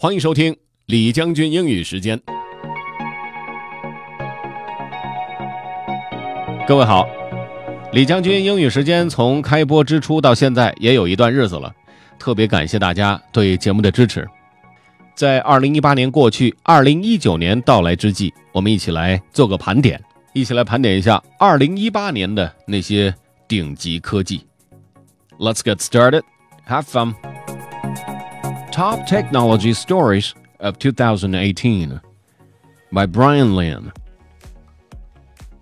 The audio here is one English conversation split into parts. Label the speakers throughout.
Speaker 1: 欢迎收听李将军英语时间。各位好，李将军英语时间从开播之初到现在也有一段日子了，特别感谢大家对节目的支持。在二零一八年过去，二零一九年到来之际，我们一起来做个盘点，一起来盘点一下二零一八年的那些顶级科技。Let's get started. Have fun. Top Technology Stories of 2018 by Brian Lin.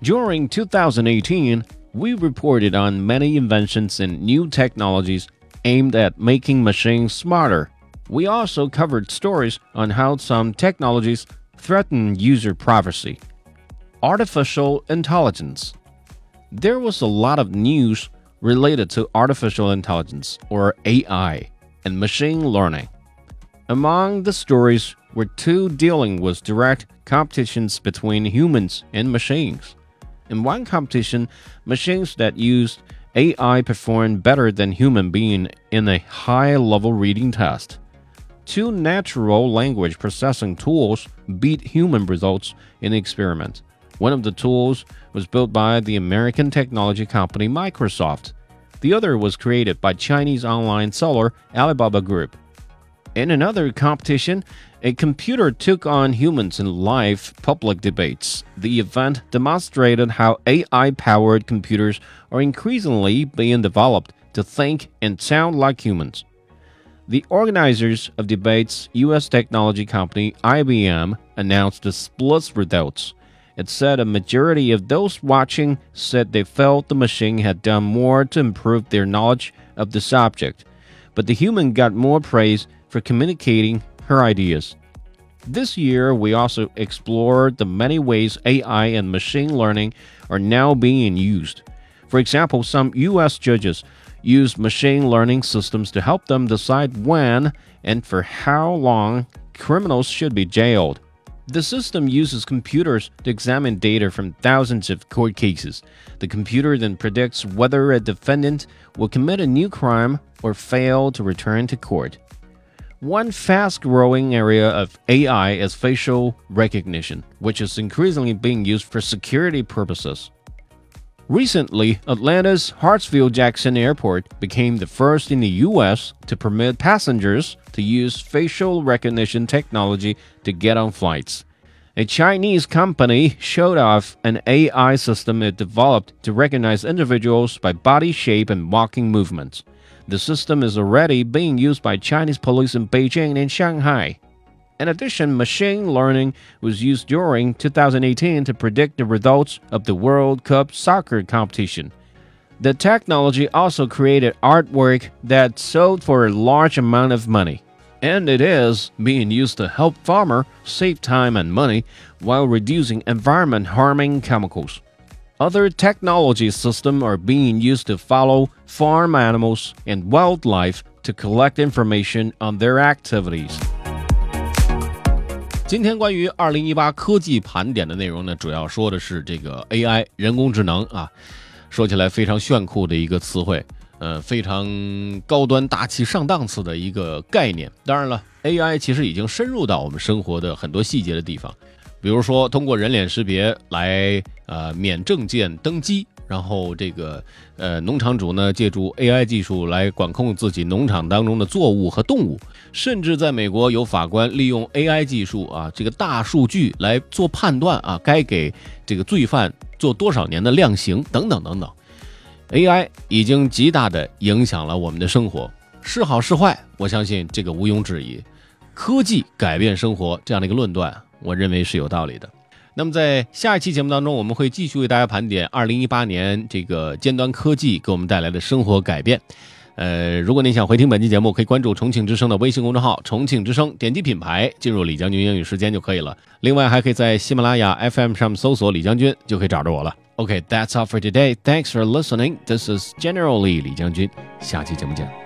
Speaker 1: During 2018, we reported on many inventions and new technologies aimed at making machines smarter. We also covered stories on how some technologies threaten user privacy. Artificial intelligence. There was a lot of news related to artificial intelligence, or AI, and machine learning. Among the stories were two dealing with direct competitions between humans and machines. In one competition, machines that used AI performed better than human being in a high-level reading test. Two natural language processing tools beat human results in the experiment. One of the tools was built by the American technology company Microsoft. The other was created by Chinese online seller Alibaba Group. In another competition, a computer took on humans in live public debates. The event demonstrated how AI powered computers are increasingly being developed to think and sound like humans. The organizers of debates, US technology company IBM, announced the split results. It said a majority of those watching said they felt the machine had done more to improve their knowledge of the subject, but the human got more praise for communicating her ideas. This year, we also explored the many ways AI and machine learning are now being used. For example, some US judges use machine learning systems to help them decide when and for how long criminals should be jailed. The system uses computers to examine data from thousands of court cases. The computer then predicts whether a defendant will commit a new crime or fail to return to court. One fast growing area of AI is facial recognition, which is increasingly being used for security purposes. Recently, Atlanta's Hartsfield Jackson Airport became the first in the US to permit passengers to use facial recognition technology to get on flights. A Chinese company showed off an AI system it developed to recognize individuals by body shape and walking movements. The system is already being used by Chinese police in Beijing and Shanghai. In addition, machine learning was used during 2018 to predict the results of the World Cup soccer competition. The technology also created artwork that sold for a large amount of money. And it is being used to help farmers save time and money while reducing environment harming chemicals. Other technology systems are being used to follow farm animals and wildlife to collect information on their activities. 今天关于二零一八科技盘点的内容呢，主要说的是这个 AI 人工智能啊，说起来非常炫酷的一个词汇，呃，非常高端大气上档次的一个概念。当然了，AI 其实已经深入到我们生活的很多细节的地方，比如说通过人脸识别来呃免证件登机。然后这个呃，农场主呢，借助 AI 技术来管控自己农场当中的作物和动物，甚至在美国有法官利用 AI 技术啊，这个大数据来做判断啊，该给这个罪犯做多少年的量刑等等等等。AI 已经极大的影响了我们的生活，是好是坏，我相信这个毋庸置疑。科技改变生活这样的一个论断，我认为是有道理的。那么在下一期节目当中，我们会继续为大家盘点二零一八年这个尖端科技给我们带来的生活改变。呃，如果您想回听本期节目，可以关注重庆之声的微信公众号“重庆之声”，点击品牌进入李将军英语时间就可以了。另外，还可以在喜马拉雅 FM 上面搜索“李将军”，就可以找着我了。OK，that's all for today. Thanks for listening. This is generally 李将军。下期节目见。